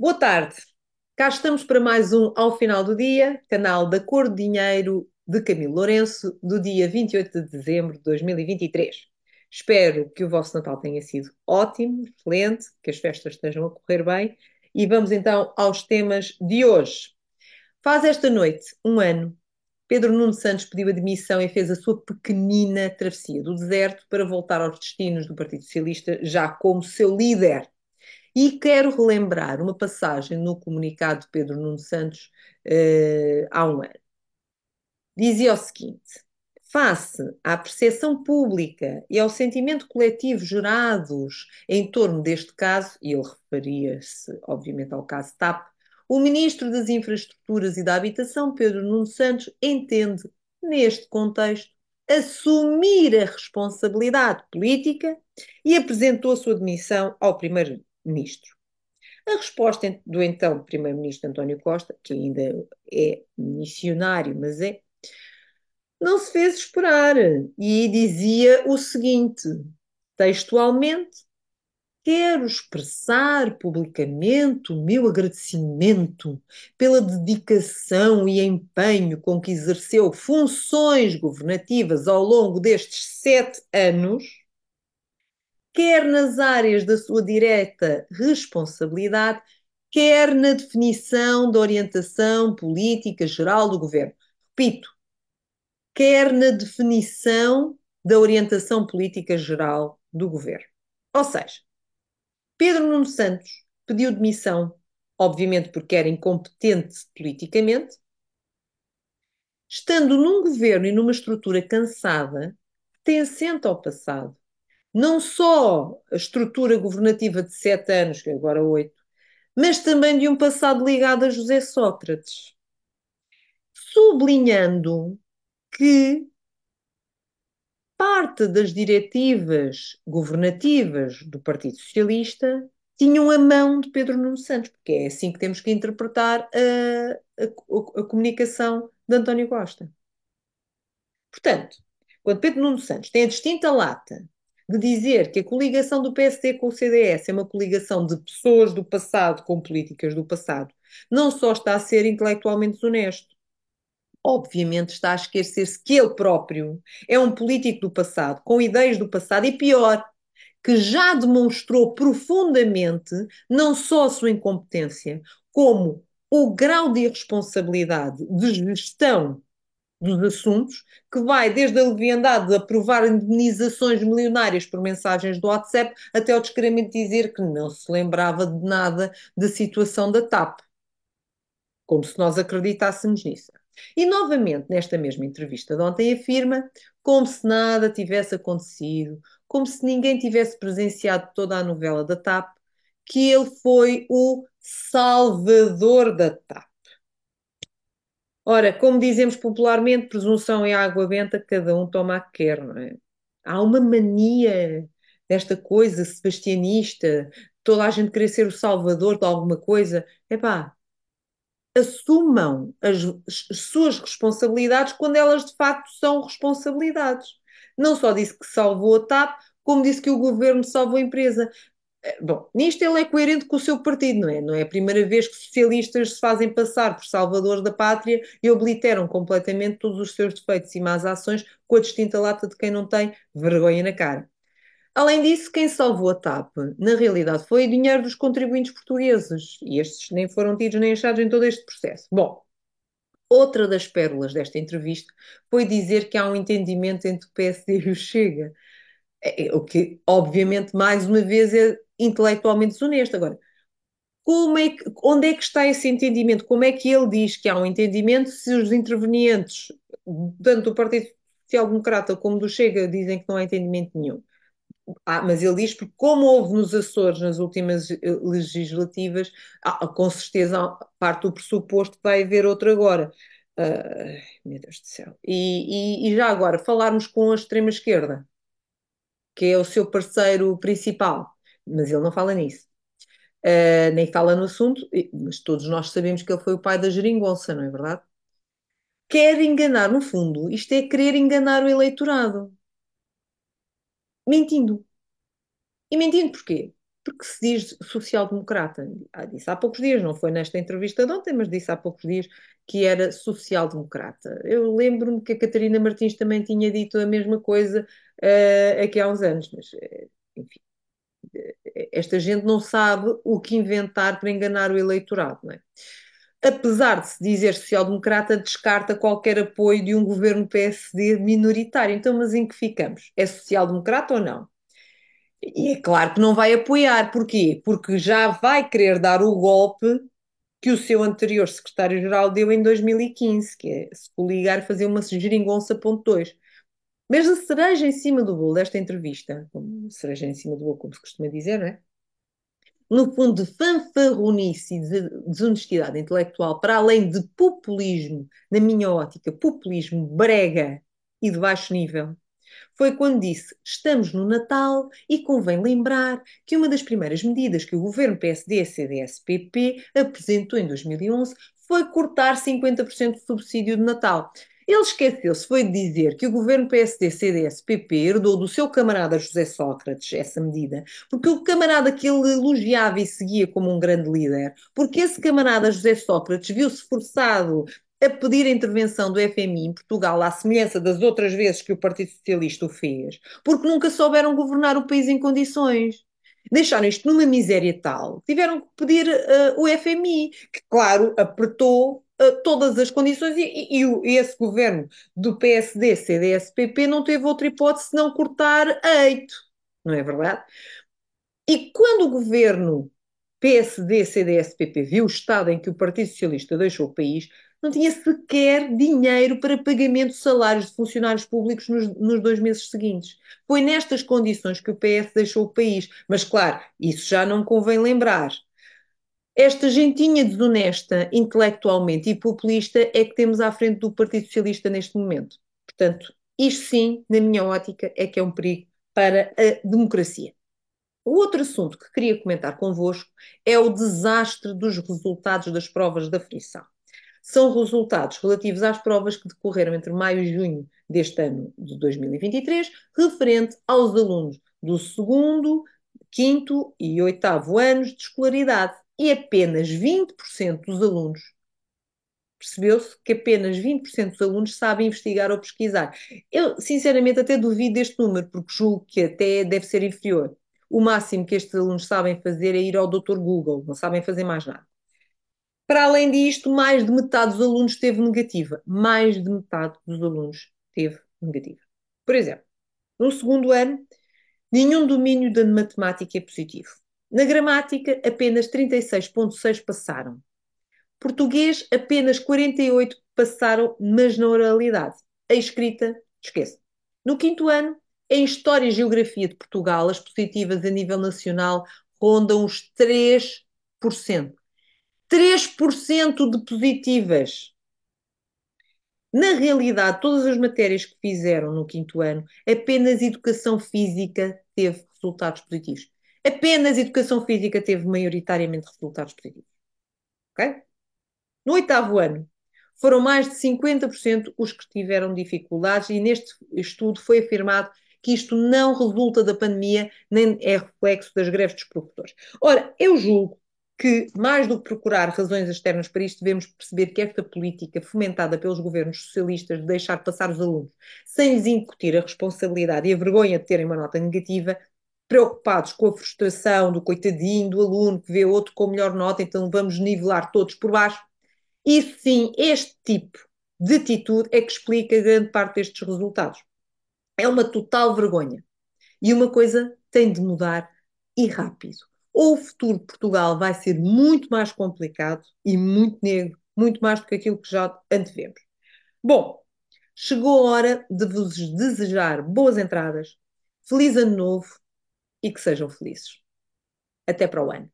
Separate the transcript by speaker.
Speaker 1: Boa tarde. Cá estamos para mais um Ao Final do Dia, canal da Cor de Dinheiro de Camilo Lourenço, do dia 28 de dezembro de 2023. Espero que o vosso Natal tenha sido ótimo, excelente, que as festas estejam a correr bem. E vamos então aos temas de hoje. Faz esta noite um ano. Pedro Nuno Santos pediu admissão e fez a sua pequenina travessia do deserto para voltar aos destinos do Partido Socialista, já como seu líder. E quero relembrar uma passagem no comunicado de Pedro Nuno Santos uh, há um ano. Dizia o seguinte: face à percepção pública e ao sentimento coletivo gerados em torno deste caso, e ele referia-se, obviamente, ao caso TAP, o Ministro das Infraestruturas e da Habitação, Pedro Nuno Santos, entende, neste contexto, assumir a responsabilidade política e apresentou a sua demissão ao Primeiro ministro. A resposta do então primeiro-ministro António Costa, que ainda é missionário, mas é, não se fez esperar e dizia o seguinte, textualmente: Quero expressar publicamente o meu agradecimento pela dedicação e empenho com que exerceu funções governativas ao longo destes sete anos quer nas áreas da sua direta responsabilidade, quer na definição da orientação política geral do governo. Repito, quer na definição da orientação política geral do governo. Ou seja, Pedro Nuno Santos pediu demissão, obviamente porque era incompetente politicamente, estando num governo e numa estrutura cansada, assento ao passado, não só a estrutura governativa de sete anos, que agora oito, mas também de um passado ligado a José Sócrates. Sublinhando que parte das diretivas governativas do Partido Socialista tinham a mão de Pedro Nuno Santos, porque é assim que temos que interpretar a, a, a comunicação de António Costa. Portanto, quando Pedro Nuno Santos tem a distinta lata de dizer que a coligação do PSD com o CDS é uma coligação de pessoas do passado com políticas do passado, não só está a ser intelectualmente desonesto, obviamente está a esquecer-se que ele próprio é um político do passado, com ideias do passado e pior, que já demonstrou profundamente não só a sua incompetência, como o grau de irresponsabilidade de gestão dos assuntos, que vai desde a leviandade de aprovar indenizações milionárias por mensagens do WhatsApp até ao descaramento dizer que não se lembrava de nada da situação da TAP. Como se nós acreditássemos nisso. E novamente, nesta mesma entrevista de ontem, afirma como se nada tivesse acontecido, como se ninguém tivesse presenciado toda a novela da TAP, que ele foi o salvador da TAP. Ora, como dizemos popularmente, presunção é água benta, cada um toma a que quer, não é? Há uma mania desta coisa sebastianista, toda a gente querer ser o salvador de alguma coisa. Epá, assumam as, as suas responsabilidades quando elas de facto são responsabilidades. Não só disse que salvou a TAP, como disse que o governo salvou a empresa. Bom, nisto ele é coerente com o seu partido, não é? Não é a primeira vez que socialistas se fazem passar por salvadores da pátria e obliteram completamente todos os seus defeitos e más ações com a distinta lata de quem não tem vergonha na cara. Além disso, quem salvou a TAP, na realidade, foi o dinheiro dos contribuintes portugueses e estes nem foram tidos nem achados em todo este processo. Bom, outra das pérolas desta entrevista foi dizer que há um entendimento entre o PSD e o Chega. É, é, o que, obviamente, mais uma vez é intelectualmente desonesto. Agora, como é que, onde é que está esse entendimento? Como é que ele diz que há um entendimento se os intervenientes, tanto do Partido Social Democrata como do Chega, dizem que não há entendimento nenhum? Ah, mas ele diz porque como houve nos Açores nas últimas eh, legislativas, ah, com certeza parte do pressuposto que vai haver outro agora. Uh, meu Deus do céu. E, e, e já agora, falarmos com a extrema-esquerda, que é o seu parceiro principal mas ele não fala nisso. Uh, nem fala no assunto, mas todos nós sabemos que ele foi o pai da geringonça, não é verdade? Quer enganar, no fundo, isto é querer enganar o eleitorado. Mentindo. E mentindo porquê? porque se diz social-democrata. Ah, disse há poucos dias, não foi nesta entrevista de ontem, mas disse há poucos dias que era social-democrata. Eu lembro-me que a Catarina Martins também tinha dito a mesma coisa uh, aqui há uns anos, mas uh, enfim, esta gente não sabe o que inventar para enganar o eleitorado, não é? Apesar de se dizer social-democrata, descarta qualquer apoio de um governo PSD minoritário. Então, mas em que ficamos? É social-democrata ou não? E é claro que não vai apoiar. Porquê? Porque já vai querer dar o golpe que o seu anterior secretário-geral deu em 2015, que é se coligar fazer uma geringonça ponto 2. Mas a cereja em cima do bolo desta entrevista, como cereja em cima do bolo, como se costuma dizer, não é? No fundo de fanfarronice e de desonestidade intelectual, para além de populismo, na minha ótica, populismo brega e de baixo nível, foi quando disse: estamos no Natal e convém lembrar que uma das primeiras medidas que o governo PSD-CDS-PP apresentou em 2011 foi cortar 50% do subsídio de Natal. Ele esqueceu-se, foi de dizer que o governo PSD-CDS-PP herdou do seu camarada José Sócrates essa medida, porque o camarada que ele elogiava e seguia como um grande líder, porque esse camarada José Sócrates viu-se forçado a pedir a intervenção do FMI em Portugal, à semelhança das outras vezes que o Partido Socialista o fez, porque nunca souberam governar o país em condições. Deixaram isto numa miséria tal, tiveram que pedir uh, o FMI, que, claro, apertou todas as condições e, e, e, esse governo do PSD, CDS, PP não teve outra hipótese senão cortar a eito, não é verdade? E quando o governo PSD, CDS, PP viu o estado em que o Partido Socialista deixou o país, não tinha sequer dinheiro para pagamento de salários de funcionários públicos nos, nos, dois meses seguintes. Foi nestas condições que o PS deixou o país. Mas, claro, isso já não convém lembrar. Esta gentinha desonesta intelectualmente e populista é que temos à frente do Partido Socialista neste momento. Portanto, isto sim, na minha ótica, é que é um perigo para a democracia. O outro assunto que queria comentar convosco é o desastre dos resultados das provas da frição são resultados relativos às provas que decorreram entre maio e junho deste ano de 2023, referente aos alunos do segundo, quinto e oitavo anos de escolaridade. E apenas 20% dos alunos, percebeu-se que apenas 20% dos alunos sabem investigar ou pesquisar. Eu, sinceramente, até duvido deste número, porque julgo que até deve ser inferior. O máximo que estes alunos sabem fazer é ir ao Dr. Google, não sabem fazer mais nada. Para além disto, mais de metade dos alunos teve negativa. Mais de metade dos alunos teve negativa. Por exemplo, no segundo ano, nenhum domínio da matemática é positivo. Na gramática, apenas 36,6 passaram. Português, apenas 48 passaram, mas na oralidade. A escrita, esqueça. No quinto ano, em História e Geografia de Portugal, as positivas a nível nacional rondam os 3%. 3% de positivas. Na realidade, todas as matérias que fizeram no quinto ano, apenas educação física teve resultados positivos. Apenas educação física teve maioritariamente resultados positivos. Ok? No oitavo ano, foram mais de 50% os que tiveram dificuldades, e neste estudo foi afirmado que isto não resulta da pandemia, nem é reflexo das greves dos professores. Ora, eu julgo que, mais do que procurar razões externas para isto, devemos perceber que esta política fomentada pelos governos socialistas de deixar passar os alunos sem lhes incutir a responsabilidade e a vergonha de terem uma nota negativa, preocupados com a frustração do coitadinho do aluno que vê outro com melhor nota, então vamos nivelar todos por baixo. Isso sim, este tipo de atitude é que explica grande parte destes resultados. É uma total vergonha. E uma coisa tem de mudar e rápido ou o futuro de Portugal vai ser muito mais complicado e muito negro, muito mais do que aquilo que já antevemos. Bom, chegou a hora de vos desejar boas entradas, feliz ano novo e que sejam felizes. Até para o ano.